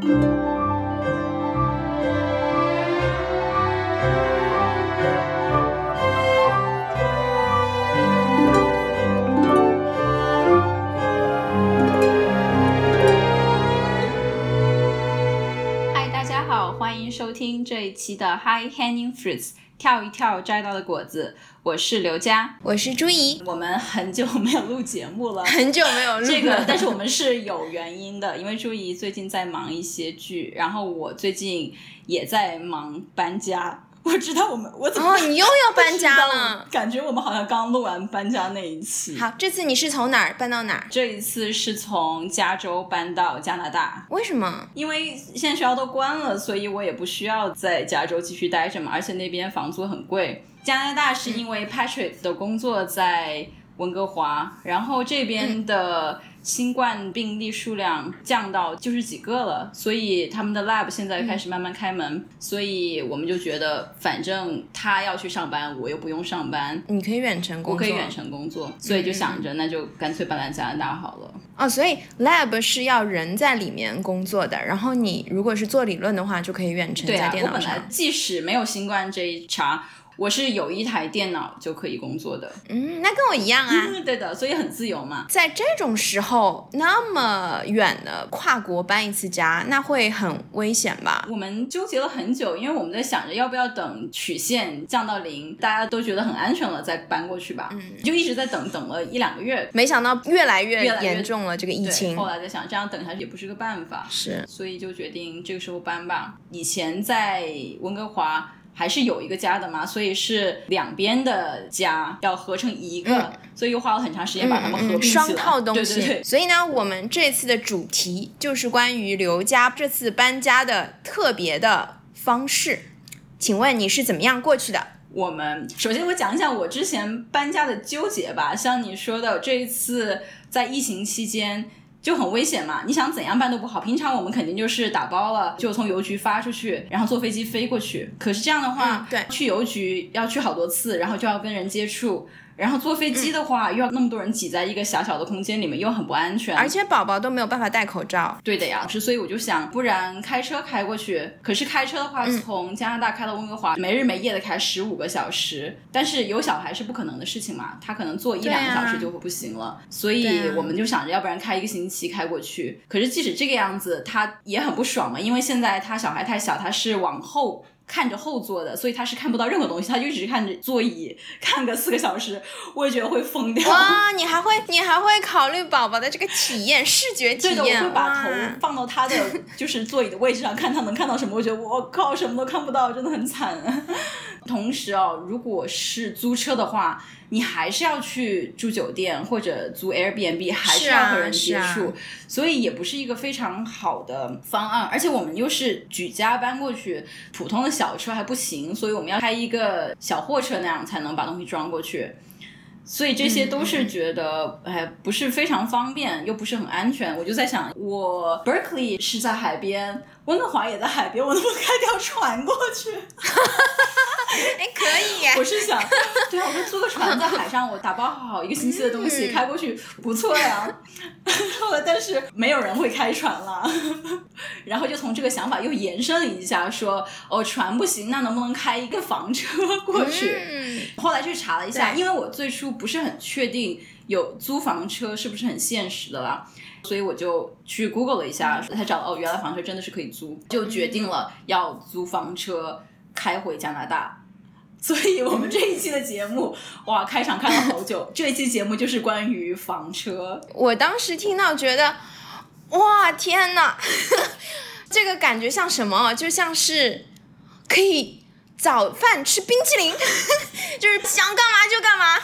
嗨，大家好，欢迎收听这一期的 High Hanging Fruits，跳一跳摘到的果子。我是刘佳，我是朱怡，我们很久没有录节目了，很久没有录这个，但是我们是有原因的，因为朱怡最近在忙一些剧，然后我最近也在忙搬家。我知道我们我怎么哦，你又要搬家了？感觉我们好像刚录完搬家那一期。好，这次你是从哪儿搬到哪儿？这一次是从加州搬到加拿大。为什么？因为现在学校都关了，所以我也不需要在加州继续待着嘛，而且那边房租很贵。加拿大是因为 Patrick 的工作在温哥华，然后这边的新冠病例数量降到就是几个了，所以他们的 lab 现在开始慢慢开门，所以我们就觉得反正他要去上班，我又不用上班，你可以远程工作，我可以远程工作，所以就想着那就干脆搬来加拿大好了。哦，所以 lab 是要人在里面工作的，然后你如果是做理论的话，就可以远程在电脑上。对啊，我本来即使没有新冠这一茬。我是有一台电脑就可以工作的，嗯，那跟我一样啊，对的，所以很自由嘛。在这种时候，那么远的跨国搬一次家，那会很危险吧？我们纠结了很久，因为我们在想着要不要等曲线降到零，大家都觉得很安全了再搬过去吧。嗯，就一直在等，等了一两个月，没想到越来越严重了这个疫情。后来在想，这样等下去也不是个办法，是，所以就决定这个时候搬吧。以前在温哥华。还是有一个家的嘛，所以是两边的家要合成一个，所以又花了很长时间把它们合并起来。双套东西。对对对。所以呢，我们这次的主题就是关于刘家这次搬家的特别的方式。请问你是怎么样过去的？我们首先我讲一讲我之前搬家的纠结吧。像你说的，这一次在疫情期间。就很危险嘛，你想怎样办都不好。平常我们肯定就是打包了，就从邮局发出去，然后坐飞机飞过去。可是这样的话，对，去邮局要去好多次，然后就要跟人接触。然后坐飞机的话，又要那么多人挤在一个狭小的空间里面，又很不安全。而且宝宝都没有办法戴口罩。对的呀，是所以我就想，不然开车开过去。可是开车的话，从加拿大开到温哥华，没日没夜的开十五个小时。但是有小孩是不可能的事情嘛，他可能坐一两个小时就不行了。所以我们就想着，要不然开一个星期开过去。可是即使这个样子，他也很不爽嘛，因为现在他小孩太小，他是往后。看着后座的，所以他是看不到任何东西，他就只是看着座椅，看个四个小时，我也觉得会疯掉。哇，你还会，你还会考虑宝宝的这个体验，视觉体验。对的，我会把头放到他的 就是座椅的位置上，看他能看到什么。我觉得我靠，什么都看不到，真的很惨。同时哦，如果是租车的话。你还是要去住酒店或者租 Airbnb，还是要和人接触，所以也不是一个非常好的方案。而且我们又是举家搬过去，普通的小车还不行，所以我们要开一个小货车那样才能把东西装过去。所以这些都是觉得哎不是非常方便，又不是很安全。我就在想，我 Berkeley 是在海边，温哥华也在海边，我能不能开条船过去？哎，可以。我是想，对啊，我说租个船在海上，我打包好一个星期的东西开过去，不错呀。后来，但是没有人会开船了。然后就从这个想法又延伸了一下，说哦，船不行，那能不能开一个房车过去？后来去查了一下，因为我最初不是很确定有租房车是不是很现实的啦，所以我就去 Google 了一下，才找到哦，原来房车真的是可以租，就决定了要租房车开回加拿大。所以我们这一期的节目，哇，开场看了好久。这一期节目就是关于房车。我当时听到觉得，哇，天呐，这个感觉像什么？就像是可以早饭吃冰淇淋，就是想干嘛就干嘛，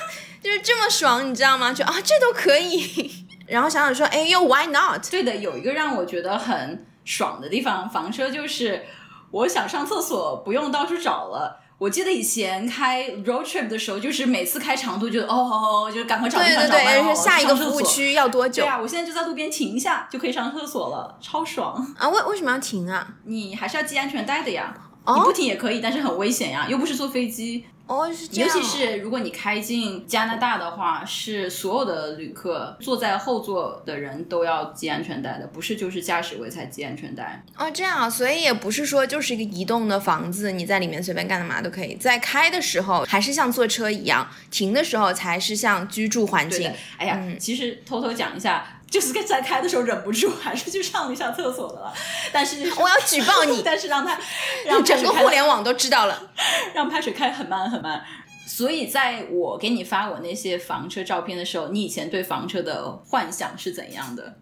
就是这么爽，你知道吗？就啊，这都可以。然后想想说，哎，呦 why not？对的，有一个让我觉得很爽的地方，房车就是我想上厕所不用到处找了。我记得以前开 road trip 的时候，就是每次开长途，就哦，就赶快找地方找对对，下一个服务区要多久？对啊，我现在就在路边停一下，就可以上厕所了，超爽啊！为为什么要停啊？你还是要系安全带的呀。你不停也可以，但是很危险呀，又不是坐飞机。哦，是这尤。其是如果你开进加拿大的话，是所有的旅客坐在后座的人都要系安全带的，不是就是驾驶位才系安全带。哦，这样啊，所以也不是说就是一个移动的房子，你在里面随便干嘛都可以。在开的时候还是像坐车一样，停的时候才是像居住环境哎呀，嗯其实偷偷讲一下。就是在开的时候忍不住，还是去上了一下厕所的了。但是 我要举报你 但是让他让整个互联网都知道了。让排水开很慢很慢。所以在我给你发我那些房车照片的时候，你以前对房车的幻想是怎样的？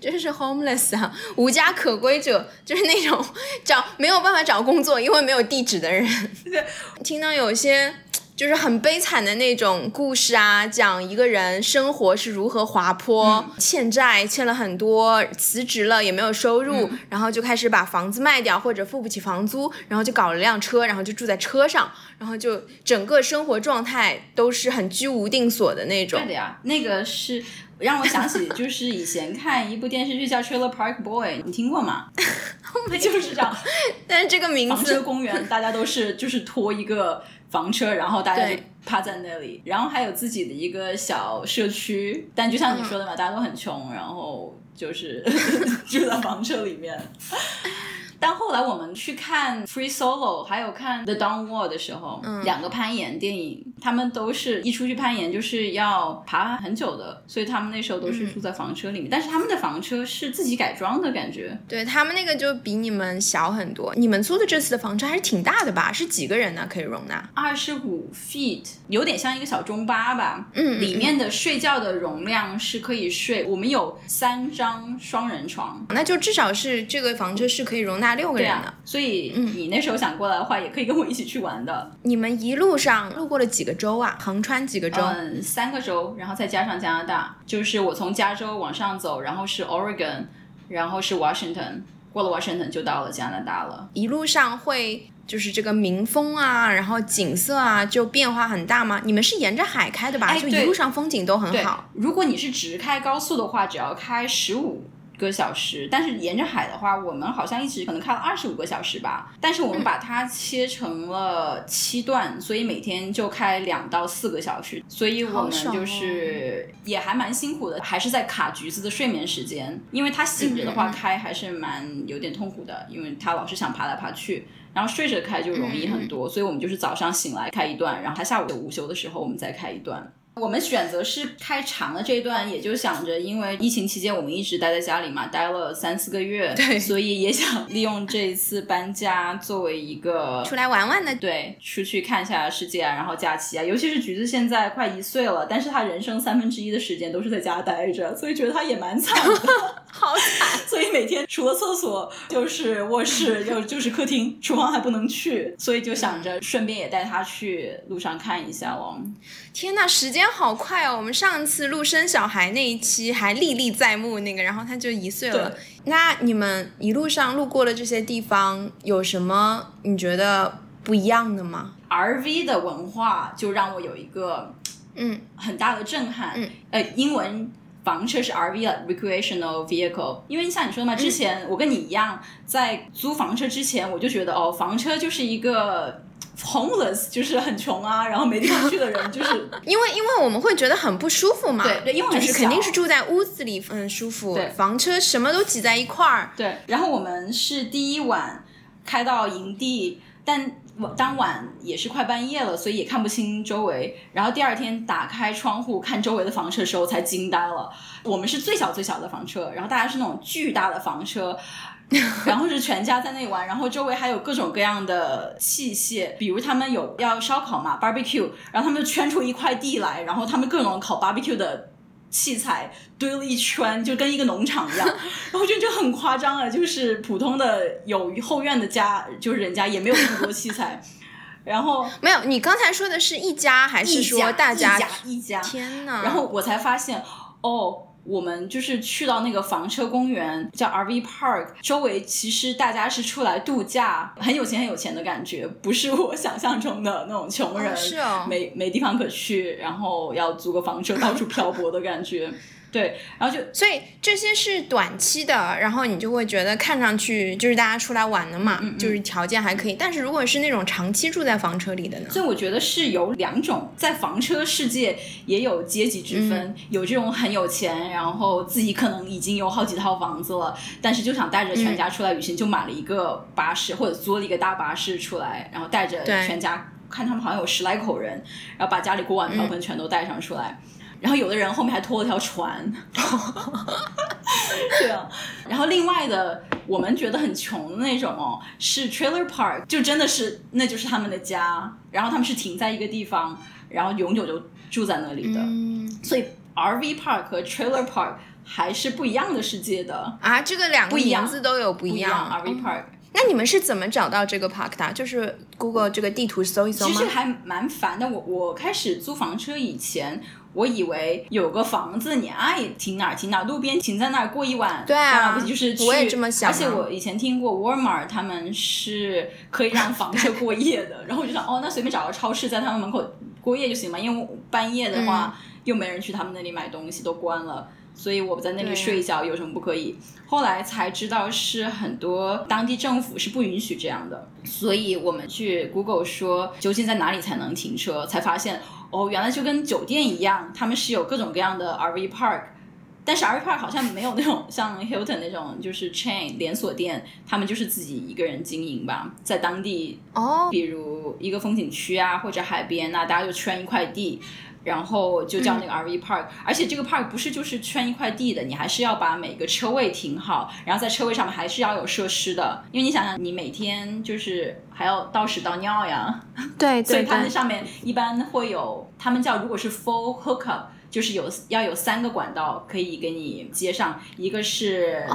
就是 homeless 啊，无家可归者，就是那种找没有办法找工作，因为没有地址的人。对听到有些就是很悲惨的那种故事啊，讲一个人生活是如何滑坡，欠债欠了很多，辞职了也没有收入，然后就开始把房子卖掉或者付不起房租，然后就搞了辆车，然后就住在车上，然后就整个生活状态都是很居无定所的那种对。的呀，那个是让我想起，就是以前看一部电视剧叫《Trailer Park Boy》，你听过吗？就是这样，但是这个名房车字，公园，大家都是就是拖一个房车，然后大家就趴在那里，然后还有自己的一个小社区，但就像你说的嘛，大家都很穷，然后就是 住在房车里面。但后来我们去看《Free Solo》还有看《The Dawn Wall》的时候，两个攀岩电影，他们都是一出去攀岩就是要爬很久的，所以他们那时候都是住在房车里面。但是他们的房车是自己改装的感觉，对他们那个就比你们小很多。你们租的这次的房车还是挺大的吧？是几个人呢？可以容纳？二十五 feet，有点像一个小中巴吧。嗯里面的睡觉的容量是可以睡，我们有三张双人床。那就至少是这个房车是可以容纳六个人的。啊，所以你那时候想过来的话，也可以跟我一起去玩的。你们一路上路过了几个州啊？横穿几个州？嗯，三个州，然后再加上加拿大，就是我从加州往上走，然后是 Oregon，然后是 Washington，过了 Washington 就到了加拿大了。一路上会就是这个民风啊，然后景色啊，就变化很大吗？你们是沿着海开的吧？就一路上风景都很好。，如果你是直开高速的话，只要开十五个小时，但是沿着海的话，我们好像一直可能开了二十五个小时吧。但是我们把它切成了七段，所以每天就开两到四个小时，所以我们就是也还蛮辛苦的，还是在卡橘子的睡眠时间，因为他醒着的话开还是蛮有点痛苦的，因为他老是想爬来爬去。然后睡着开就容易很多，所以我们就是早上醒来开一段，然后他下午的午休的时候我们再开一段。我们选择是开长的这一段，也就想着，因为疫情期间我们一直待在家里嘛，待了三四个月，对所以也想利用这一次搬家作为一个出来玩玩的，对，出去看一下世界啊，然后假期啊，尤其是橘子现在快一岁了，但是他人生三分之一的时间都是在家待着，所以觉得他也蛮惨的。好惨。所以每天除了厕所就是卧室，又就是客厅，厨房还不能去，所以就想着顺便也带他去路上看一下咯。天呐，时间好快哦！我们上次录生小孩那一期还历历在目，那个，然后他就一岁了。那你们一路上路过的这些地方，有什么你觉得不一样的吗？RV 的文化就让我有一个嗯很大的震撼。嗯呃，英文房车是 RV 了，recreational vehicle。因为像你说的嘛，之前我跟你一样，在租房车之前，我就觉得哦，房车就是一个 homeless，就是很穷啊，然后没地方去的人，就是 因为因为我们会觉得很不舒服嘛，对对因为很就是肯定是住在屋子里，嗯，舒服。对房车什么都挤在一块儿，对。然后我们是第一晚开到营地，但当晚也是快半夜了，所以也看不清周围。然后第二天打开窗户看周围的房车的时候，才惊呆了。我们是最小最小的房车，然后大家是那种巨大的房车。然后是全家在那玩，然后周围还有各种各样的器械，比如他们有要烧烤嘛，barbecue，然后他们就圈出一块地来，然后他们各种烤 barbecue 的器材堆了一圈，就跟一个农场一样，然后我觉得这很夸张啊，就是普通的有后院的家，就是人家也没有那么多器材，然后没有。你刚才说的是一家还是一说家大家？一家一家，天哪！然后我才发现，哦，我们就是去到那个房车公园，叫 RV Park，周围其实大家是出来度假，很有钱很有钱的感觉，不是我想象中的那种穷人，哦是哦没没地方可去，然后要租个房车到处漂泊的感觉。对，然后就所以这些是短期的，然后你就会觉得看上去就是大家出来玩的嘛，就是条件还可以。但是如果是那种长期住在房车里的呢？所以我觉得是有两种，在房车世界也有阶级之分，有这种很有钱，然后自己可能已经有好几套房子了，但是就想带着全家出来旅行，就买了一个巴士或者租了一个大巴士出来，然后带着全家，看他们好像有十来口人，然后把家里锅碗瓢盆全都带上出来。然后有的人后面还拖了条船，对啊。然后另外的，我们觉得很穷的那种哦，是 trailer park，就真的是那就是他们的家。然后他们是停在一个地方，然后永久就住在那里的。嗯所以 RV park 和 trailer park 还是不一样的世界的啊。这个两个名字都有不一样。RV park，那你们是怎么找到这个 park 的？就是 Google 这个地图搜一搜吗？其实还蛮烦的。我我开始租房车以前。我以为有个房子，你爱停哪儿停哪儿，路边停在那儿过一晚，对啊，不就是我也这么想。而且我以前听过 Walmart 他们是可以让房车过夜的，然后我就想，哦，那随便找个超市在他们门口过夜就行嘛，因为半夜的话又没人去他们那里买东西，都关了，所以我在那里睡一觉有什么不可以？后来才知道是很多当地政府是不允许这样的，所以我们去 Google 说究竟在哪里才能停车，才发现。哦，原来就跟酒店一样，他们是有各种各样的 RV park，但是 RV park 好像没有那种像 Hilton 那种就是 chain 连锁店，他们就是自己一个人经营吧，在当地哦，比如一个风景区啊或者海边啊，大家就圈一块地。然后就叫那个 RV park，而且这个 park 不是就是圈一块地的，你还是要把每个车位停好，然后在车位上面还是要有设施的，因为你想想，你每天就是还要倒屎倒尿呀。对对。所以它那上面一般会有，他们叫如果是 full hookup，就是有要有三个管道可以给你接上，一个是。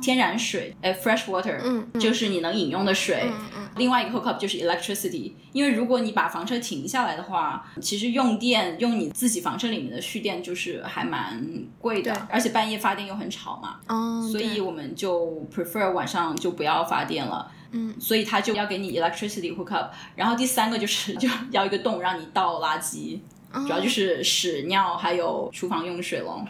天然水，哎，fresh water，嗯，就是你能饮用的水。嗯嗯。另外一个 hookup 就是 electricity，因为如果你把房车停下来的话，其实用电用你自己房车里面的蓄电就是还蛮贵的，而且半夜发电又很吵嘛。哦。所以我们就 prefer 晚上就不要发电了。嗯。所以他就要给你 electricity hookup，然后第三个就是 就要一个洞让你倒垃圾，主要就是屎尿还有厨房用水喽。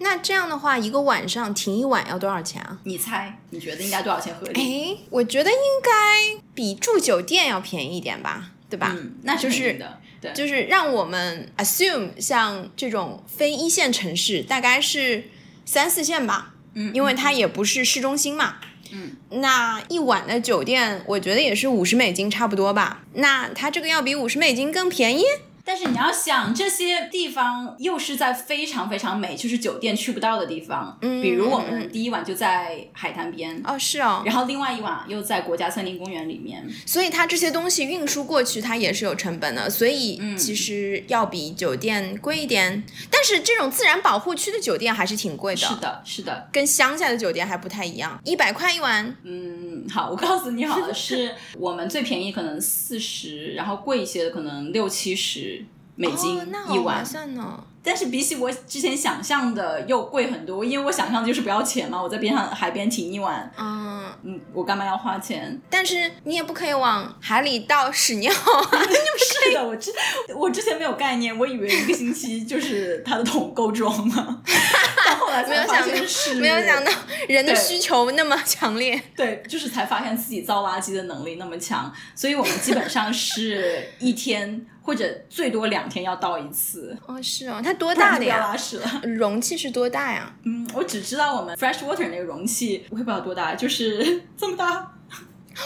那这样的话，一个晚上停一晚要多少钱啊？你猜？你觉得应该多少钱合理？哎，我觉得应该比住酒店要便宜一点吧，对吧？嗯，那就是的，对，就是让我们 assume 像这种非一线城市，大概是三四线吧。嗯，因为它也不是市中心嘛。嗯，那一晚的酒店，我觉得也是五十美金差不多吧。那它这个要比五十美金更便宜？但是你要想，这些地方又是在非常非常美，就是酒店去不到的地方。嗯，比如我们第一晚就在海滩边。哦，是哦。然后另外一晚又在国家森林公园里面。所以它这些东西运输过去，它也是有成本的，所以其实要比酒店贵一点。但是这种自然保护区的酒店还是挺贵的。是的，是的，跟乡下的酒店还不太一样，一百块一晚。嗯，好，我告诉你，好了，是我们最便宜可能四十，然后贵一些的可能六七十。美金一晚，但是比起我之前想象的又贵很多，因为我想象的就是不要钱嘛，我在边上海边停一晚，嗯。嗯，我干嘛要花钱？但是你也不可以往海里倒屎尿啊，是。的，我之我之前没有概念，我以为一个星期就是它的桶够装了，到后来才发现是，没有想到人的需求那么强烈，对，就是才发现自己造垃圾的能力那么强，所以我们基本上是一天。或者最多两天要倒一次哦，是哦，它多大的呀？拉屎了，容器是多大呀？嗯，我只知道我们 fresh water 那个容器，我也不知道多大，就是 这么大。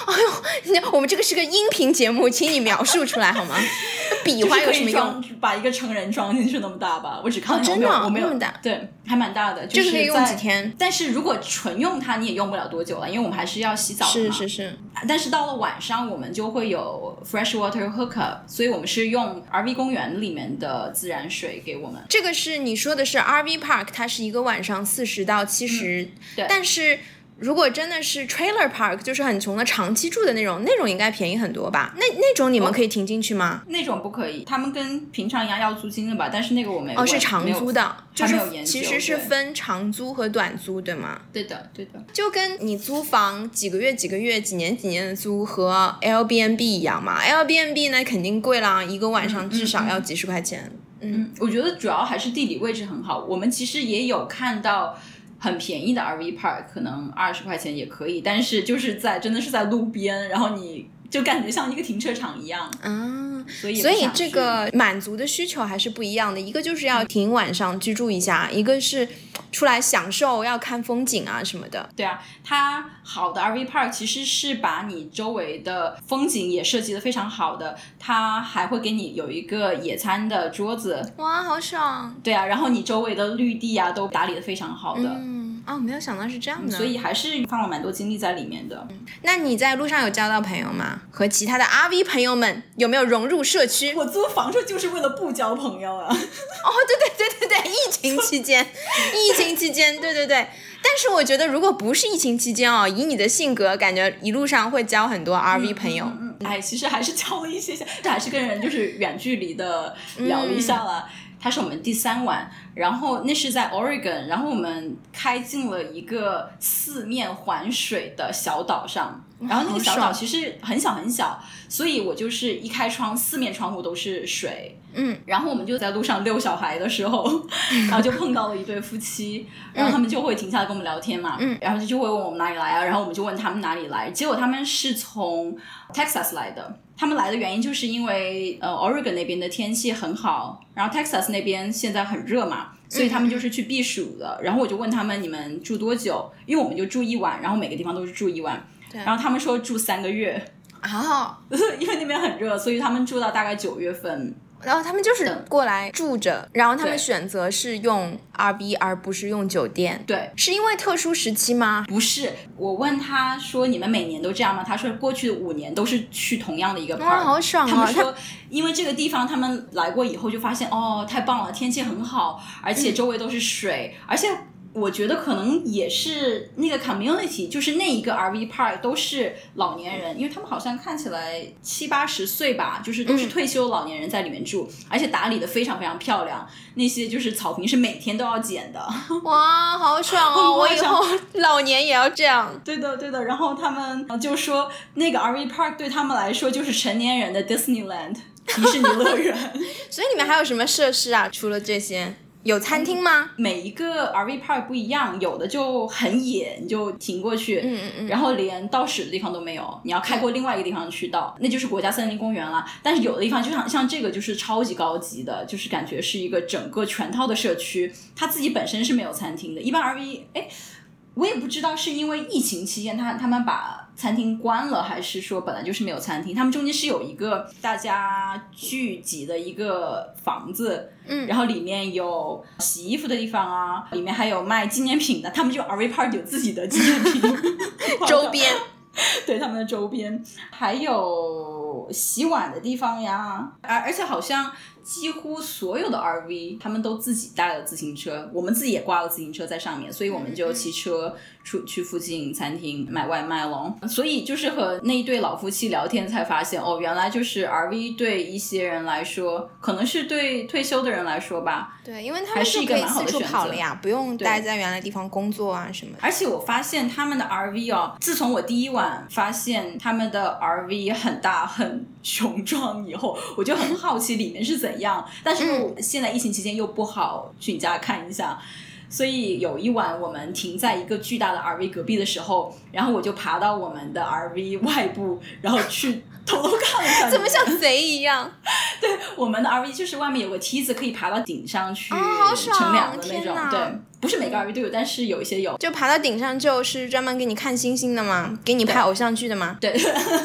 哎呦，我们这个是个音频节目，请你描述出来好吗？比划有什么用？把一个成人装进去那么大吧？我只看到真的我没有那么大，对，还蛮大的。这个可以用几天？但是如果纯用它，你也用不了多久了，因为我们还是要洗澡的嘛。是是是。但是到了晚上，我们就会有 fresh water hookup，所以我们是用 RV 公园里面的自然水给我们。这个是你说的是 RV park，它是一个晚上四十到七十，对，但是。如果真的是 trailer park，就是很穷的长期住的那种，那种应该便宜很多吧？那那种你们可以停进去吗？那种不可以，他们跟平常一样要租金的吧？但是那个我没哦，是长租的，就是其实是分长租和短租，对吗？对的，对的，就跟你租房几个月、几个月、几年、几年的租和 L B N B 一样嘛。L B N B 呢肯定贵啦，一个晚上至少要几十块钱。嗯，我觉得主要还是地理位置很好。我们其实也有看到很便宜的 RV park，可能二十块钱也可以，但是就是在真的是在路边，然后你就感觉像一个停车场一样。嗯，所以所以这个满足的需求还是不一样的，一个就是要停晚上居住一下，一个是出来享受要看风景啊什么的。对啊，它好的 RV park 其实是把你周围的风景也设计的非常好的，它还会给你有一个野餐的桌子，哇，好爽！对啊，然后你周围的绿地啊都打理的非常好的，嗯，哦，没有想到是这样的。所以还是放了蛮多精力在里面的。那你在路上有交到朋友吗？和其他的 RV 朋友们有没有融入社区？我租房子就是为了不交朋友啊。哦，对对对对对，疫情期间，疫情期间，对对对。但是我觉得，如果不是疫情期间哦，以你的性格，感觉一路上会交很多 RV 朋友。嗯，哎，其实还是交了一些些，还是跟人就是远距离的聊了一下了。它是我们第三晚，然后那是在 Oregon，然后我们开进了一个四面环水的小岛上，然后那个小岛其实很小很小，所以我就是一开窗，四面窗户都是水。嗯，然后我们就在路上遛小孩的时候，然后就碰到了一对夫妻，然后他们就会停下来跟我们聊天嘛，嗯然后就就会问我们哪里来啊，然后我们就问他们哪里来，结果他们是从 Texas 来的。他们来的原因就是因为呃 Oregon 那边的天气很好，然后 Texas 那边现在很热嘛，所以他们就是去避暑的。然后我就问他们你们住多久？因为我们就住一晚，然后每个地方都是住一晚。对然后他们说住三个月，啊，因为那边很热，所以他们住到大概九月份。然后他们就是过来住着，然后他们选择是用 R B 而不是用酒店，对，是因为特殊时期吗？不是，我问他说你们每年都这样吗？他说过去的五年都是去同样的一个 park。哇，好爽啊！他们说，因为这个地方他们来过以后就发现，哦，太棒了，天气很好，而且周围都是水，而且我觉得可能也是那个 community，就是那一个 RV park 都是老年人，因为他们好像看起来七八十岁吧，就是都是退休老年人在里面住，而且打理的非常非常漂亮，那些就是草坪是每天都要剪的。哇，好爽哦！我以后 老年也要这样。对的，对的。然后他们就说，那个 RV park 对他们来说就是成年人的 Disneyland 迪士尼乐园。所以你们还有什么设施啊？除了这些，有餐厅吗？每一个 RV park 不一样，有的就很野，你就停过去，嗯嗯嗯然后连倒屎的地方都没有，你要开过另外一个地方去倒，那就是国家森林公园了。但是有的地方就像像这个就是超级高级的，就是感觉是一个整个全套的社区，它自己本身是没有餐厅的。一般 RV，哎，我也不知道是因为疫情期间他他们把餐厅关了，还是说本来就是没有餐厅。他们中间是有一个大家聚集的一个房子，嗯然后里面有洗衣服的地方啊，里面还有卖纪念品的。他们就 RV Park 有自己的纪念品 周边，对他们的周边，还有洗碗的地方呀，而而且好像几乎所有的 RV 他们都自己带了自行车，我们自己也挂了自行车在上面，所以我们就骑车出去附近餐厅买外卖咯。所以就是和那一对老夫妻聊天才发现，哦，原来就是 RV 对一些人来说，可能是对退休的人来说吧，对，因为他们是一个蛮好的选择跑了呀，不用待在原来地方工作啊什么的。而且我发现他们的 RV 哦，自从我第一晚发现他们的 RV 很大很雄壮以后，我就很好奇里面是怎样。但是现在疫情期间又不好去你家看一下。所以有一晚我们停在一个巨大的 RV 隔壁的时候，然后我就爬到我们的 RV 外部，然后去偷偷看了一下。怎么像贼一样？对我们的 RV 就是外面有个梯子可以爬到顶上去乘凉的那种，对，不是每个 RV 都有，但是有一些有。就爬到顶上就是专门给你看星星的吗？给你拍偶像剧的吗？对，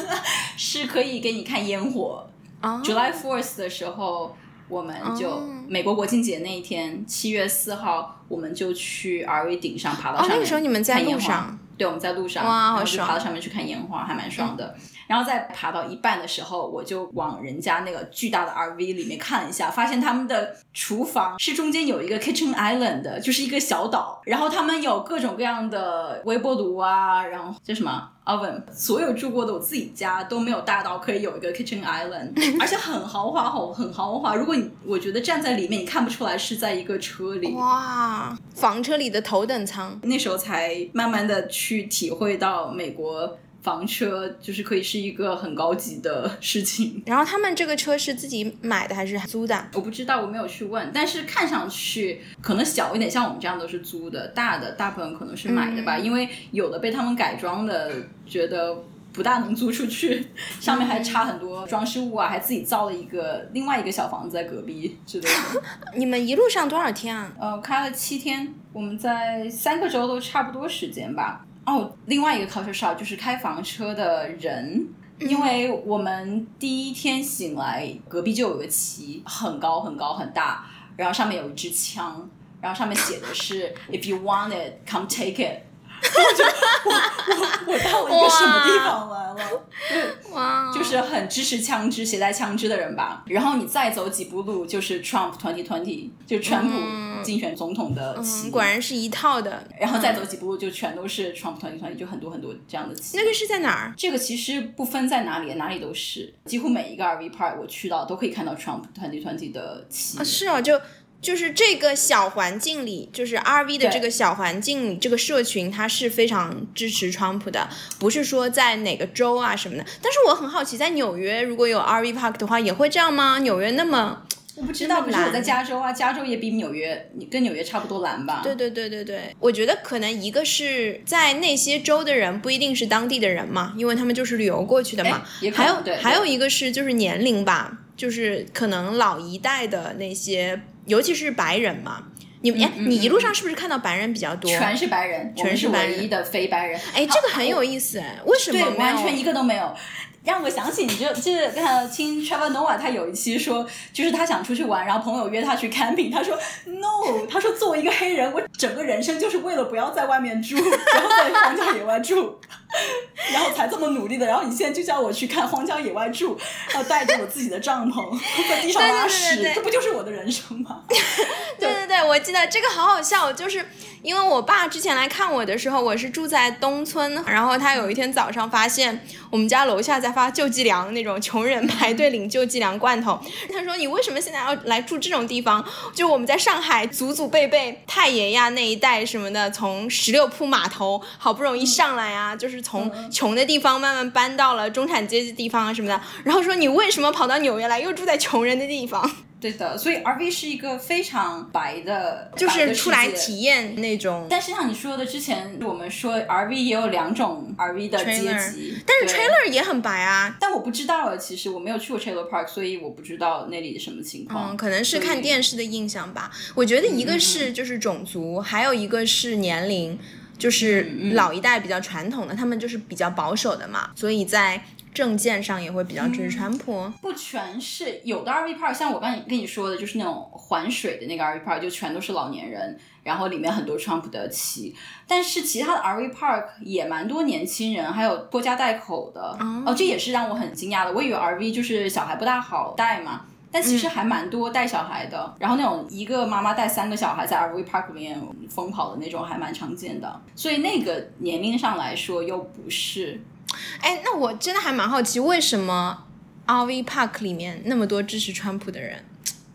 是可以给你看烟火。哦 July Fourth 的时候，我们就、哦美国国庆节那一天，七月四号，我们就去 RV 顶上爬到哦上面。那个时候你们在看烟花路上？对，我们在路上，哇好然后就爽爬到上面去看烟花，还蛮爽的。然后在爬到一半的时候，我就往人家那个巨大的 RV 里面看了一下，发现他们的厨房是中间有一个 kitchen island 的，就是一个小岛。然后他们有各种各样的微波炉啊，然后叫什么 oven，所有住过的我自己家都没有大到可以有一个 kitchen island，而且很豪华，好很豪华。如果你我觉得站在里面，你看不出来是在一个车里。哇，房车里的头等舱。那时候才慢慢的去体会到美国房车，就是可以是一个很高级的事情。然后他们这个车是自己买的还是租的？我不知道，我没有去问，但是看上去可能小一点，像我们这样都是租的，大的大部分可能是买的吧，因为有的被他们改装的，觉得。不大能租出去，上面还差很多装饰物啊，还自己造了一个另外一个小房子在隔壁之类的。你们一路上多少天啊？呃，开了七天，我们在三个州都差不多时间吧。哦，另外一个 culture shock 就是开房车的人，因为我们第一天醒来，隔壁就有个旗，很高很高很大，然后上面有一支枪，然后上面写的是 If you want it, come take it。我就我我我到了一个什么地方来了？哇，就是很支持枪支、携带枪支的人吧。然后你再走几步路，就是 Trump twenty twenty，就川普竞选总统的旗。果然是一套的。然后再走几步路，就全都是 Trump twenty twenty，就很多很多这样的旗。那个是在哪儿？这个其实不分在哪里，哪里都是，几乎每一个 RV park 我去到都可以看到 Trump twenty twenty 的旗。啊，是啊，就。就是这个小环境里，就是 R V 的这个小环境里，这个社群它是非常支持川普的，不是说在哪个州啊什么的。但是我很好奇，在纽约如果有 R V Park 的话，也会这样吗？纽约那么我不知道，可是我在加州啊，加州也比纽约，你跟纽约差不多蓝吧？对对对对对，我觉得可能一个是在那些州的人不一定是当地的人嘛，因为他们就是旅游过去的嘛。还有还有一个是就是年龄吧，就是可能老一代的那些。尤其是白人嘛，你哎，你一路上是不是看到白人比较多？全是白人，全是唯一的非白人。哎，这个很有意思哎，为什么完全一个都没有？让我想起，你就就是看听 Trevor Noah，他有一期说，就是他想出去玩，然后朋友约他去 camping，他说 No，他说作为一个黑人，我整个人生就是为了不要在外面住，然后在荒郊野外住，然后才这么努力的。然后你现在就叫我去看荒郊野外住，然后带着我自己的帐篷在地上拉屎，这不就是我的人生吗？对对对，我记得这个好好笑，就是因为我爸之前来看我的时候，我是住在东村，然后他有一天早上发现我们家楼下在。发救济粮那种穷人排队领救济粮罐头，他说：“你为什么现在要来住这种地方？就我们在上海祖祖辈辈太爷呀那一代什么的，从十六铺码头好不容易上来啊，就是从穷的地方慢慢搬到了中产阶级地方啊什么的。然后说你为什么跑到纽约来，又住在穷人的地方？”对的，所以 R V 是一个非常白的，就是出来体验那种。但是像你说的，之前我们说 R V 也有两种 R V 的阶级，但是 Trailer 也很白啊。但我不知道啊，其实我没有去过 Trailer Park，所以我不知道那里什么情况。嗯，可能是看电视的印象吧。我觉得一个是就是种族，还有一个是年龄，就是老一代比较传统的，他们就是比较保守的嘛，所以在。证件上也会比较支持川普，不全是有的 RV park，像我刚才跟你说的，就是那种环水的那个 RV park，就全都是老年人，然后里面很多川普的旗。但是其他的 RV park 也蛮多年轻人，还有拖家带口的。哦，这也是让我很惊讶的。我以为 RV 就是小孩不大好带嘛，但其实还蛮多带小孩的。然后那种一个妈妈带三个小孩在 RV park 里面疯跑的那种，还蛮常见的。所以那个年龄上来说，又不是。哎，那我真的还蛮好奇，为什么 RV Park 里面那么多支持川普的人，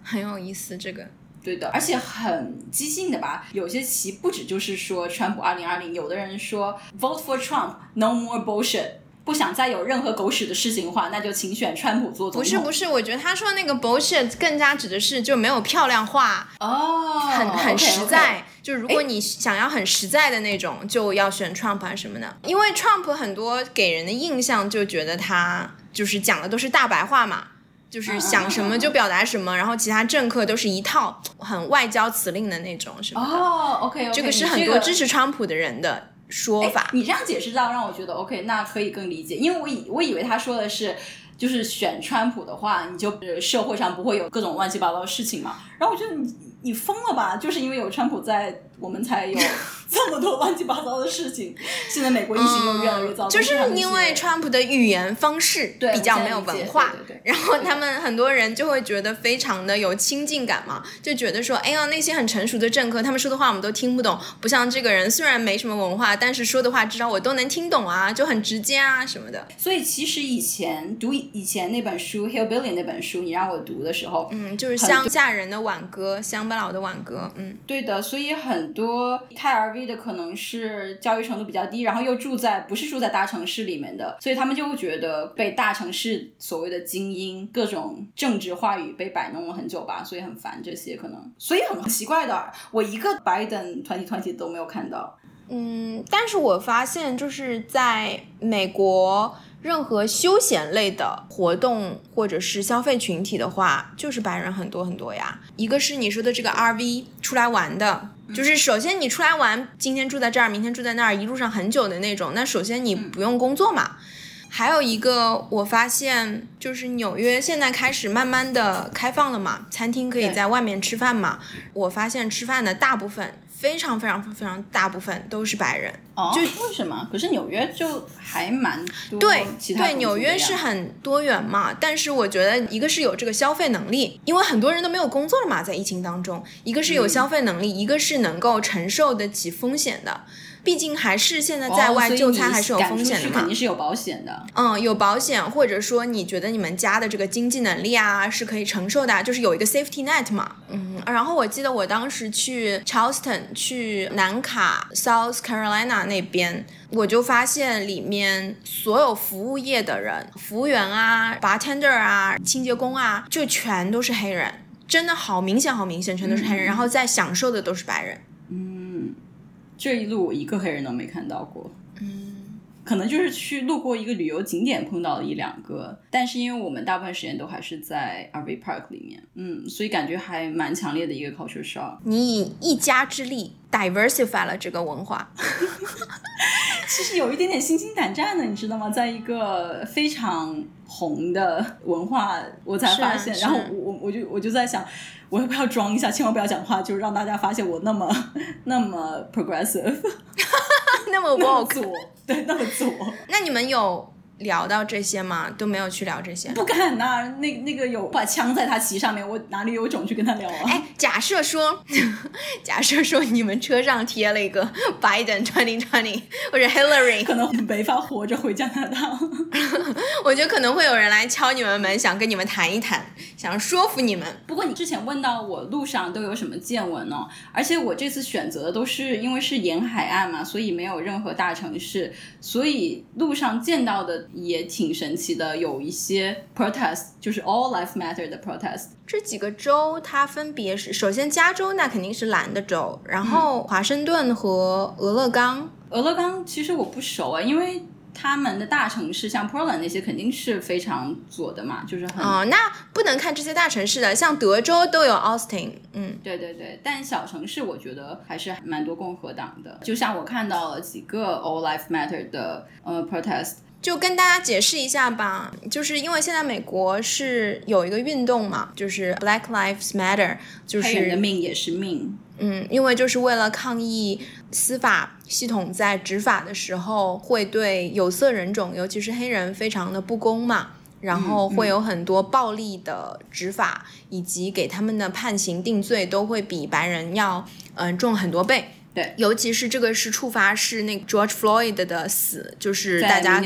很有意思。这个对的，而且很激进的吧？有些旗不止就是说川普二零二零，有的人说 Vote for Trump，No more bullshit。不想再有任何狗屎的事情的话，那就请选川普做总统。不是不是，我觉得他说那个 bullshit 更加指的是就没有漂亮话哦，很很实在。就如果你想要很实在的那种，就要选 Trump 啊什么的。因为 Trump 很多给人的印象就觉得他就是讲的都是大白话嘛，就是想什么就表达什么，然后其他政客都是一套很外交辞令的那种什么的。哦，OK，这个是很多支持川普的人的。说法，你这样解释到让我觉得 OK，那可以更理解，因为我以我以为他说的是，就是选川普的话，你就社会上不会有各种乱七八糟的事情嘛。然后我觉得你你疯了吧，就是因为有川普在。我们才有 这么多乱七八糟的事情。现在美国疫情又越来越糟，就是因为川普的语言方式比较没有文化，然后他们很多人就会觉得非常的有亲近感嘛，就觉得说，哎呀，那些很成熟的政客，他们说的话我们都听不懂，不像这个人虽然没什么文化，但是说的话至少我都能听懂啊，就很直接啊什么的。所以其实以前读以前那本书《Hillbilly》那本书，你让我读的时候，嗯，就是乡下人的挽歌，乡巴佬的挽歌，嗯，对的，所以很多开 RV 的可能是教育程度比较低，然后又住在不是住在大城市里面的，所以他们就会觉得被大城市所谓的精英各种政治话语被摆弄了很久吧，所以很烦这些可能，所以很奇怪的，我一个 Biden twenty twenty 都没有看到。嗯，但是我发现就是在美国，任何休闲类的活动或者是消费群体的话，就是白人很多很多呀。一个是你说的这个 RV 出来玩的，就是首先你出来玩，今天住在这儿，明天住在那儿，一路上很久的那种。那首先你不用工作嘛。还有一个，我发现就是纽约现在开始慢慢的开放了嘛，餐厅可以在外面吃饭嘛。我发现吃饭的大部分。非常非常非常大部分都是白人，就为什么？可是纽约就还蛮多对对，纽约是很多元嘛。但是我觉得一个是有这个消费能力，因为很多人都没有工作了嘛，在疫情当中，一个是有消费能力，一个是能够承受得起风险的。毕竟还是现在在外就餐还是有风险的嘛，肯定是有保险的。嗯，有保险，或者说你觉得你们家的这个经济能力啊是可以承受的，就是有一个 safety net 嘛。嗯，然后我记得我当时去 Charleston，去南卡 South Carolina 那边，我就发现里面所有服务业的人，服务员啊、bartender 啊、清洁工啊，就全都是黑人，真的好明显，好明显，全都是黑人，然后在享受的都是白人。这一路我一个黑人都没看到过，嗯，可能就是去路过一个旅游景点碰到了一两个，但是因为我们大部分时间都还是在 RV Park 里面，嗯，所以感觉还蛮强烈的一个 culture shock。你以一家之力 diversify 了这个文化，其实有一点点心惊胆战的，你知道吗？在一个非常红的文化，我才发现，然后我我就我就在想。我要不要装一下？千万不要讲话，就是让大家发现我那么那么 progressive，那么 woke，对，那么左。那你们有？聊到这些吗？都没有去聊这些。不敢呐，那那个有把枪在他旗上面，我哪里有种去跟他聊啊？哎，假设说，假设说你们车上贴了一个 Biden twenty twenty 或者 Hillary，可能没法活着回加拿大。我觉得可能会有人来敲你们门，想跟你们谈一谈，想说服你们。不过你之前问到我路上都有什么见闻呢？而且我这次选择的都是因为是沿海岸嘛，所以没有任何大城市，所以路上见到的。也挺神奇的，有一些 protest，就是 all life matter 的 protest。这几个州它分别是，首先加州那肯定是蓝的州，然后华盛顿和俄勒冈。俄勒冈其实我不熟啊，因为。他们的大城市像 Portland 那些肯定是非常左的嘛，就是很哦，那不能看这些大城市的，像德州都有 Austin，嗯，对对对，但小城市我觉得还是蛮多共和党的，就像我看到了几个 All Life Matter 的呃 protest。就跟大家解释一下吧，就是因为现在美国是有一个运动嘛，就是 Black Lives Matter，就是黑人的命也是命。嗯，因为就是为了抗议司法系统在执法的时候会对有色人种，尤其是黑人非常的不公嘛，然后会有很多暴力的执法，以及给他们的判刑定罪都会比白人要嗯重很多倍。对，尤其是这个是触发是那个 George Floyd 的死，就是大家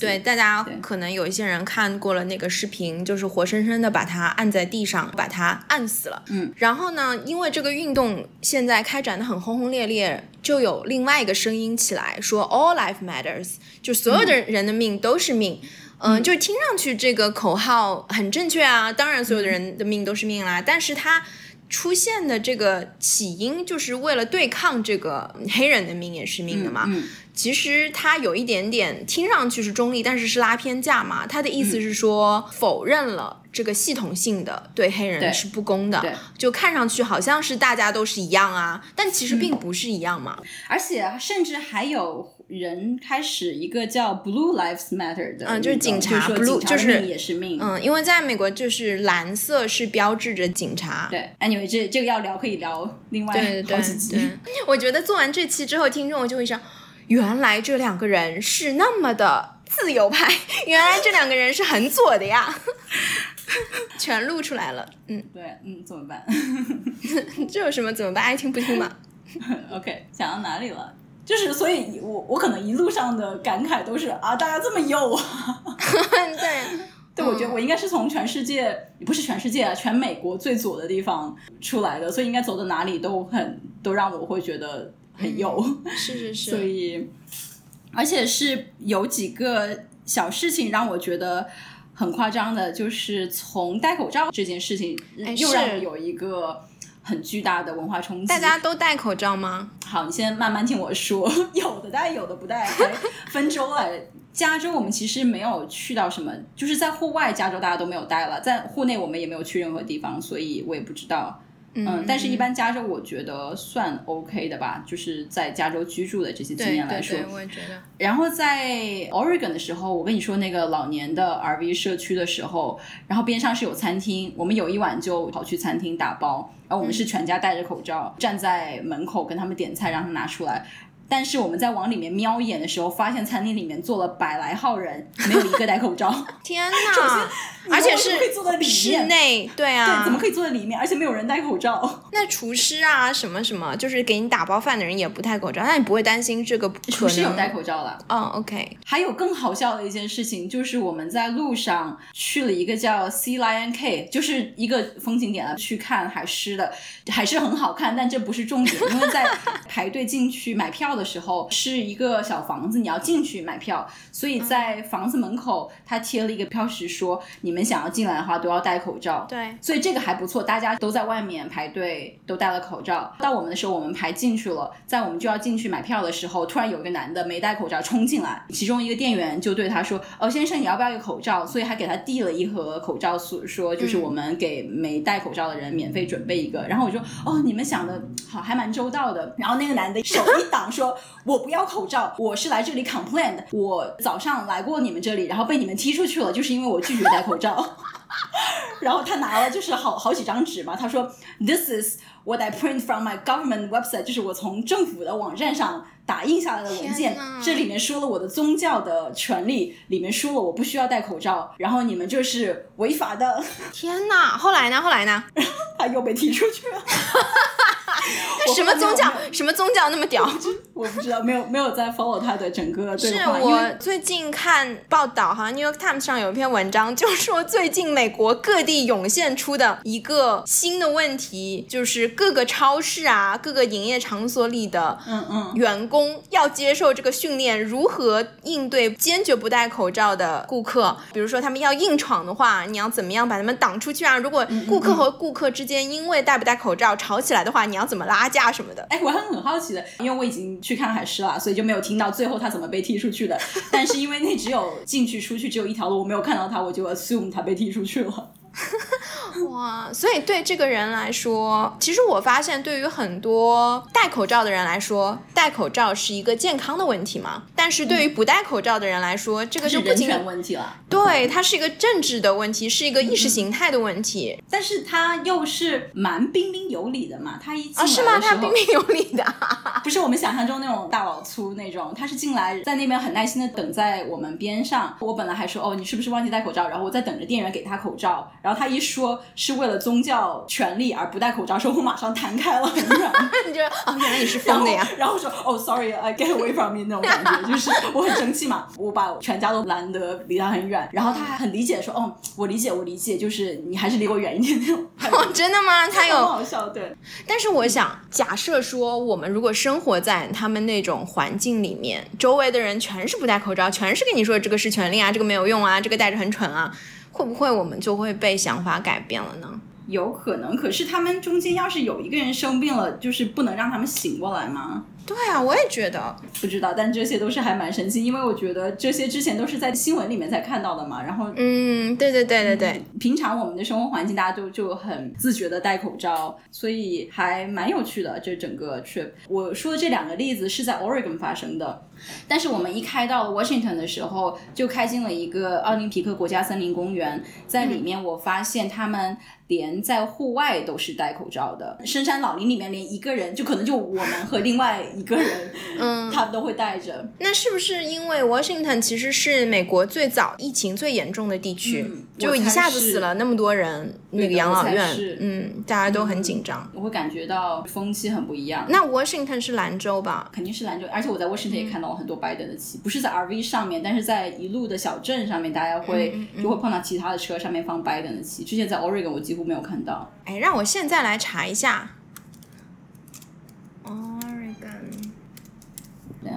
对大家可能有一些人看过了那个视频，就是活生生的把他按在地上，把他按死了。嗯，然后呢，因为这个运动现在开展的很轰轰烈烈，就有另外一个声音起来说 All life matters，就所有的人的命都是命。嗯，就听上去这个口号很正确啊，当然所有的人的命都是命啦，但是他。出现的这个起因，就是为了对抗这个黑人的命也是命的嘛。其实他有一点点听上去是中立，但是是拉偏架嘛。他的意思是说，否认了这个系统性的对黑人是不公的，就看上去好像是大家都是一样啊，但其实并不是一样嘛。而且甚至还有。人开始一个叫 Blue Lives Matter 的，嗯，就是警察，Blue 就是也是命，嗯，因为在美国就是蓝色是标志着警察。对，Anyway，这这个要聊可以聊另外好几集。我觉得做完这期之后，听众就会想，原来这两个人是那么的自由派，原来这两个人是很左的呀，全录出来了。嗯，对，嗯，怎么办？这有什么怎么办？爱听不听嘛。OK，讲到哪里了？就是，所以我我可能一路上的感慨都是啊，大家这么幼啊。对，对，我觉得我应该是从全世界，不是全世界啊，全美国最左的地方出来的，所以应该走到哪里都很都让我会觉得很右。是是是，所以，而且是有几个小事情让我觉得很夸张的，就是从戴口罩这件事情，又让我有一个很巨大的文化冲击。大家都戴口罩吗？好，你先慢慢听我说，有的戴，有的不戴，还分州了。加州我们其实没有去到什么，就是在户外，加州大家都没有戴了，在户内我们也没有去任何地方，所以我也不知道。嗯，但是一般加州我觉得算 OK 的吧，就是在加州居住的这些经验来说对，我也觉得。然后在 Oregon 的时候，我跟你说那个老年的 RV 社区的时候，然后边上是有餐厅，我们有一晚就跑去餐厅打包，然后我们是全家戴着口罩站在门口跟他们点菜，让他们拿出来。但是我们在往里面瞄一眼的时候，发现餐厅里面坐了百来号人，没有一个戴口罩。天哪！而且是室内，对啊，对，怎么可以坐在里面？而且没有人戴口罩。那厨师啊，什么什么，就是给你打包饭的人也不戴口罩。那你不会担心这个？厨师有戴口罩了。嗯，OK。还有更好笑的一件事情，就是我们在路上去了一个叫 Sea Lion Cave，就是一个风景点啊，去看海狮的，还是很好看。但这不是重点，因为在排队进去买票的时候，是一个小房子，你要进去买票，所以在房子门口他贴了一个标识，说你。你们想要进来的话，都要戴口罩。对，所以这个还不错，大家都在外面排队，都戴了口罩。到我们的时候，我们排进去了，在我们就要进去买票的时候，突然有一个男的没戴口罩冲进来，其中一个店员就对他说：“哦，先生，你要不要一个口罩？”所以还给他递了一盒口罩，说说就是我们给没戴口罩的人免费准备一个。然后我说：“哦，你们想的好，还蛮周到的。”然后那个男的手一挡，说：“我不要口罩，我是来这里 complain 的。我早上来过你们这里，然后被你们踢出去了，就是因为我拒绝戴口罩。”然后他拿了就是好好几张纸嘛，他说：“This is what I print from my government website，就是我从政府的网站上打印下来的文件。这里面说了我的宗教的权利，里面说了我不需要戴口罩。然后你们就是违法的。天哪！后来呢？后来呢？他又被踢出去了。什么宗教？什么宗教那么屌？我不知 道，没有没有在 follow 他的整个是我最近看报道，好像 New York Times 上有一篇文章，就说最近美国各地涌现出的一个新的问题，就是各个超市啊、各个营业场所里的嗯嗯员工要接受这个训练，如何应对坚决不戴口罩的顾客。比如说他们要硬闯的话，你要怎么样把他们挡出去啊？如果顾客和顾客之间因为戴不戴口罩吵起来的话，你要怎么怎么拉架什么的？哎，我还很好奇的，因为我已经去看海狮了，所以就没有听到最后他怎么被踢出去的。但是因为那只有进去出去只有一条路，我没有看到他，我就 assume 他被踢出去了。哇，所以对这个人来说，其实我发现，对于很多戴口罩的人来说，戴口罩是一个健康的问题嘛。但是对于不戴口罩的人来说，这个就不仅问题了。对，它是一个政治的问题，是一个意识形态的问题。但是他又是蛮彬彬有礼的嘛。他一进来的时候，是吗？他彬彬有礼的，不是我们想象中那种大老粗那种。他是进来，在那边很耐心的等在我们边上。我本来还说，哦，你是不是忘记戴口罩？然后我在等着店员给他口罩。然后他一说是为了宗教权利而不戴口罩，说我马上弹开了很远。你觉得哦，原来你是疯的呀？然后说哦，sorry，I get away from me 那种感觉，就是我很生气嘛，我把全家都拦得离他很远。然后他还很理解说，哦，我理解，我理解，就是你还是离我远一点那种。哦，真的吗？他有好笑对。但是我想假设说，我们如果生活在他们那种环境里面，周围的人全是不戴口罩，全是跟你说这个是权利啊，这个没有用啊，这个戴着很蠢啊。会不会我们就会被想法改变了呢？有可能，可是他们中间要是有一个人生病了，就是不能让他们醒过来吗？对啊，我也觉得不知道，但这些都是还蛮神奇，因为我觉得这些之前都是在新闻里面才看到的嘛。然后，嗯，对对对对对，平常我们的生活环境大家都就很自觉的戴口罩，所以还蛮有趣的。这整个 trip，我说的这两个例子是在 Oregon 发生的，但是我们一开到 Washington 的时候，就开进了一个奥林匹克国家森林公园，在里面我发现他们。连在户外都是戴口罩的，深山老林里面连一个人，就可能就我们和另外一个人，嗯，他们都会带着。那是不是因为 Washington 其实是美国最早疫情最严重的地区，嗯就一下子死了那么多人，那个养老院是，嗯，大家都很紧张。我会感觉到风气很不一样。那 Washington 是兰州吧？肯定是兰州，而且我在 Washington 嗯也看到了很多拜登的旗，不是在 RV 上面，但是在一路的小镇上面，大家会、嗯就会碰到其他的车上面放拜登的旗。之前在 Oregon 我几乎没有看到。哎，让我现在来查一下。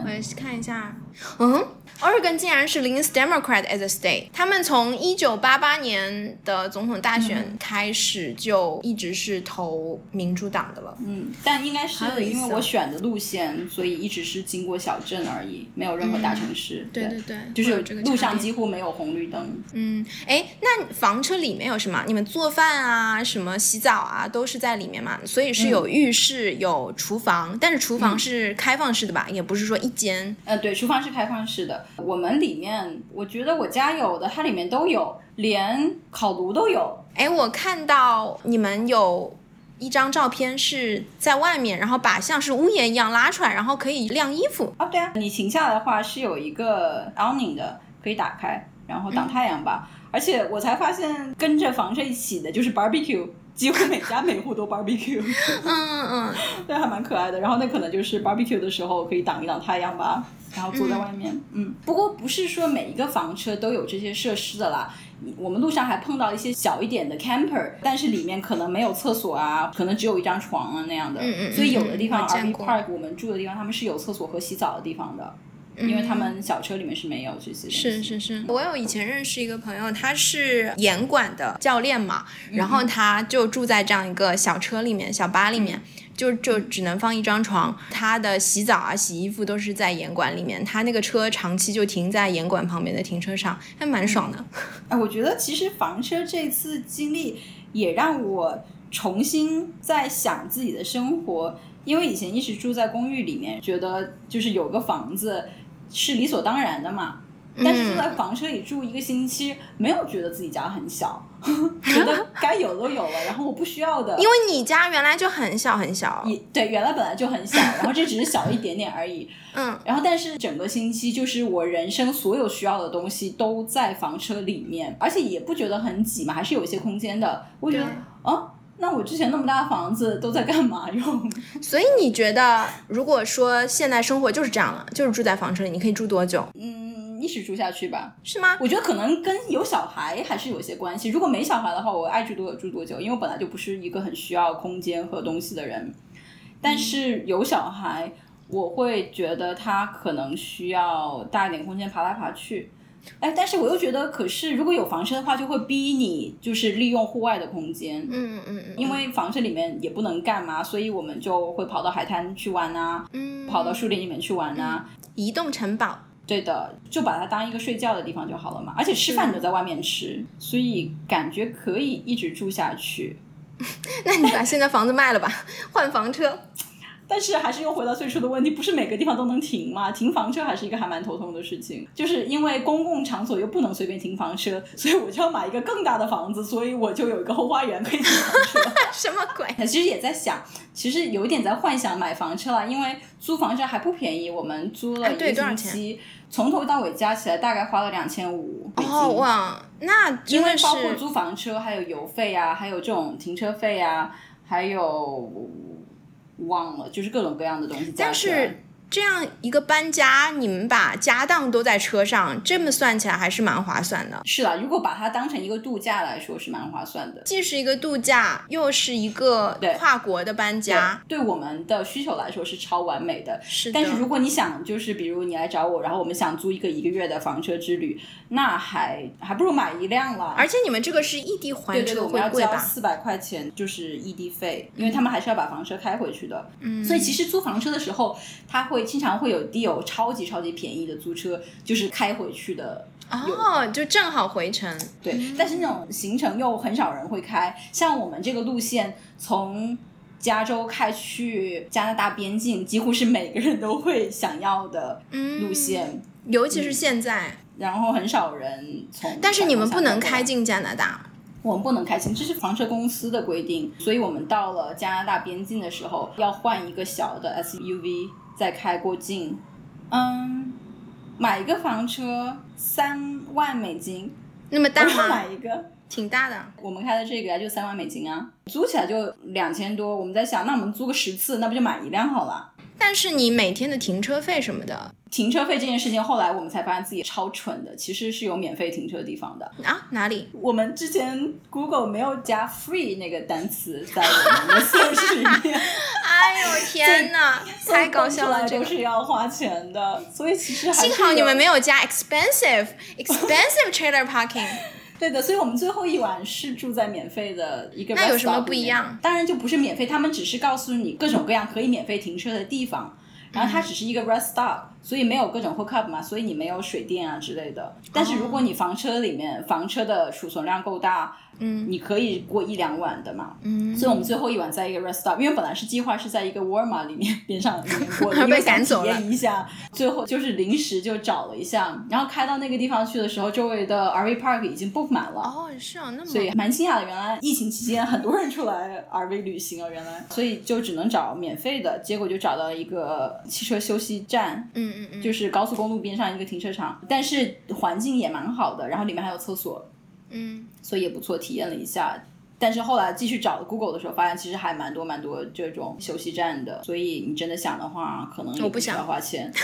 我也是看一下，嗯，Oregon 竟然是 leans Democrat as a state。他们从一九八八年的总统大选开始就一直是投民主党的了。嗯，但应该是好有因为我选的路线，所以一直是经过小镇而已，没有任何大城市。嗯对对对，就是路上几乎没有红绿灯。嗯，哎，那房车里面有什么？你们做饭啊，什么洗澡啊，都是在里面嘛？所以是有浴室、有厨房，但是厨房是开放式的吧？也不是说一间。呃，对，厨房是开放式的。我们里面，我觉得我家有的，它里面都有，连烤炉都有。哎，我看到你们有一张照片是在外面，然后把像是屋檐一样拉出来，然后可以晾衣服。啊，对啊，你停下来的话是有一个 awning 的，可以打开，然后挡太阳吧。而且我才发现，跟着房车一起的就是 barbecue，几乎每家每户都 barbecue，嗯嗯 对，还蛮可爱的。然后那可能就是 barbecue 的时候可以挡一挡太阳吧，然后坐在外面。嗯，不过不是说每一个房车都有这些设施的啦。我们路上还碰到一些小一点的 camper，但是里面可能没有厕所啊，可能只有一张床啊那样的。嗯嗯嗯所以有的地方 RV park 我们住的地方，他们是有厕所和洗澡的地方的。因为他们小车里面是没有这些。是是是，我有以前认识一个朋友，他是严管的教练嘛，然后他就住在这样一个小车里面、小巴里面，就就只能放一张床，他的洗澡啊、洗衣服都是在严管里面，他那个车长期就停在严管旁边的停车场，还蛮爽的。哎，我觉得其实房车这次经历也让我重新在想自己的生活，因为以前一直住在公寓里面，觉得就是有个房子是理所当然的嘛。但是住在房车里住一个星期，没有觉得自己家很小，觉得该有都有了，然后我不需要的，因为你家原来就很小很小，也对，原来本来就很小，然后这只是小一点点而已。嗯，然后但是整个星期就是我人生所有需要的东西都在房车里面，而且也不觉得很挤嘛，还是有一些空间的。我觉得对啊，那我之前那么大的房子都在干嘛用？所以你觉得，如果说现在生活就是这样了，就是住在房车里，你可以住多久？嗯，一直住下去吧。是吗？我觉得可能跟有小孩还是有些关系。如果没小孩的话，我爱住多久住多久，因为我本来就不是一个很需要空间和东西的人。但是有小孩，我会觉得他可能需要大一点空间爬来爬去。哎，但是我又觉得，可是如果有房车的话，就会逼你就是利用户外的空间。嗯嗯嗯，因为房车里面也不能干嘛，所以我们就会跑到海滩去玩啊，嗯跑到树林里面去玩啊。移动城堡。对的，就把它当一个睡觉的地方就好了嘛。而且吃饭你都在外面吃，所以感觉可以一直住下去。那你把现在房子卖了吧，换房车。但是还是又回到最初的问题，不是每个地方都能停嘛？停房车还是一个还蛮头痛的事情，就是因为公共场所又不能随便停房车，所以我就要买一个更大的房子，所以我就有一个后花园可以停房车。什么鬼？其实也在想，其实有一点在幻想买房车了，因为租房车还不便宜，我们租了哎一个星期，从头到尾加起来大概花了两千五。哦哇，那因为包括租房车，还有油费啊，还有这种停车费啊，还有忘了，就是各种各样的东西加但起来。是这样一个搬家，你们把家当都在车上，这么算起来还是蛮划算的。是的，如果把它当成一个度假来说，是蛮划算的。既是一个度假，又是一个跨国的搬家，对我们的需求来说是超完美的。是的。但是如果你想，就是比如你来找我，然后我们想租一个一个月的房车之旅，那还还不如买一辆了。而且你们这个是异地还对对对，车我们要会贵吧？交四百块钱，就是异地费，因为他们还是要把房车开回去的。嗯，所以其实租房车的时候，他会经常会有 deal 超级超级便宜的租车，就是开回去的。哦，就正好回程。对，但是那种行程又很少人会开，像我们这个路线从。加州开去加拿大边境，几乎是每个人都会想要的路线，尤其是现在。然后很少人从。但是你们不能开进加拿大。我们不能开进，这是房车公司的规定，所以我们到了加拿大边境的时候，要换一个小的 SUV 再开过境。嗯，买一个房车三万美金，那么大吗？买一个。挺大的。我们开的这个呀，就三万美金啊，租起来就两千多。我们在想，那我们租个十次，那不就买一辆好了？但是你每天的停车费什么的停车费这件事情，后来我们才发现自己超蠢的，其实是有免费停车的地方的。啊？哪里？我们之前 Google 没有加 free 那个单词在我们的搜索里面，哎呦天哪，太搞笑了！这个。都是要花钱的，所以其实还是幸好你们没有加 expensive expensive trailer parking。对的，所以我们最后一晚是住在免费的一个 rest stop 里面。那有什么不一样当然就不是免费，他们只是告诉你各种各样可以免费停车的地方，然后它只是一个 rest stop，所以没有各种 hook up 嘛，所以你没有水电啊之类的。但是如果你房车里面房车的储存量够大，嗯你可以过一两晚的嘛。嗯，所以我们最后一晚在一个 rest stop，因为本来是计划是在一个沃尔玛里面边上里面过因为想体验一下。最后就是临时就找了一下，然后开到那个地方去的时候，周围的 RV park 已经 book 满了。哦，是啊，那么所以蛮惊讶的，原来疫情期间很多人出来 RV 旅行啊，原来，所以就只能找免费的，结果就找到了一个汽车休息站，嗯嗯嗯，就是高速公路边上一个停车场，但是环境也蛮好的，然后里面还有厕所，嗯所以也不错，体验了一下。但是后来继续找 Google 的时候，发现其实还蛮多蛮多这种休息站的，所以你真的想的话，可能也我不想需要花钱。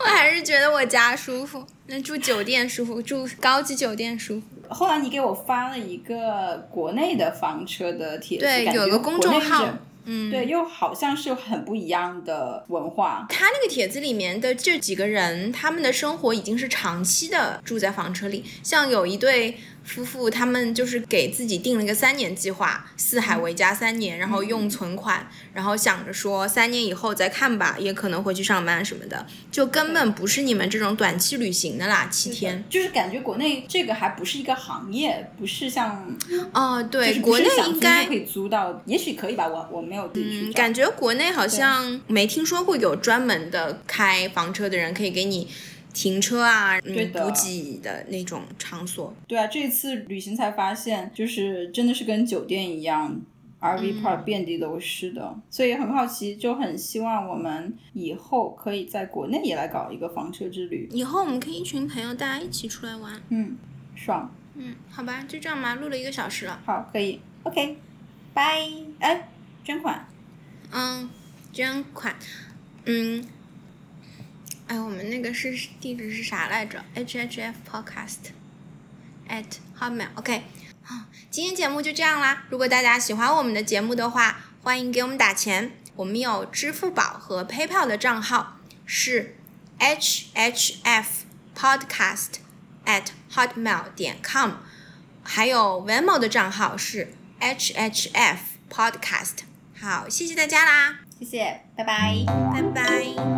我还是觉得我家舒服，那住酒店舒服，住高级酒店舒服。后来你给我发了一个国内的房车的帖子，有个公众号嗯，对，又好像是很不一样的文化。他那个帖子里面的这几个人，他们的生活已经是长期的住在房车里。像有一对夫妇，他们就是给自己定了一个三年计划，四海为家三年，然后用存款，然后想着说三年以后再看吧，也可能回去上班什么的，就根本不是你们这种短期旅行的啦，七天。就是感觉国内这个还不是一个行业，不是像哦，就对，是国内应该可以租到，也许可以吧，我我没有自己去嗯，感觉国内好像没听说过有专门的开房车的人可以给你停车啊，嗯，对补给的那种场所。对啊，这次旅行才发现，就是真的是跟酒店一样。RV 嗯 park 遍地都是的，所以很好奇，就很希望我们以后可以在国内也来搞一个房车之旅。以后我们可以一群朋友大家一起出来玩。嗯，爽，嗯，好吧，就这样吧，录了一个小时了。好，可以，OK，拜。哎，捐款，嗯，捐款，嗯，哎，我们那个是地址是啥来着？hhf podcast at hotmail。OK，好，今天节目就这样啦。如果大家喜欢我们的节目的话，欢迎给我们打钱。我们有支付宝和 PayPal 的账号是 hhf podcast at hotmail 点 com，还有 Venmo 的账号是 hhf podcast。好，谢谢大家啦，谢谢，拜拜。拜拜。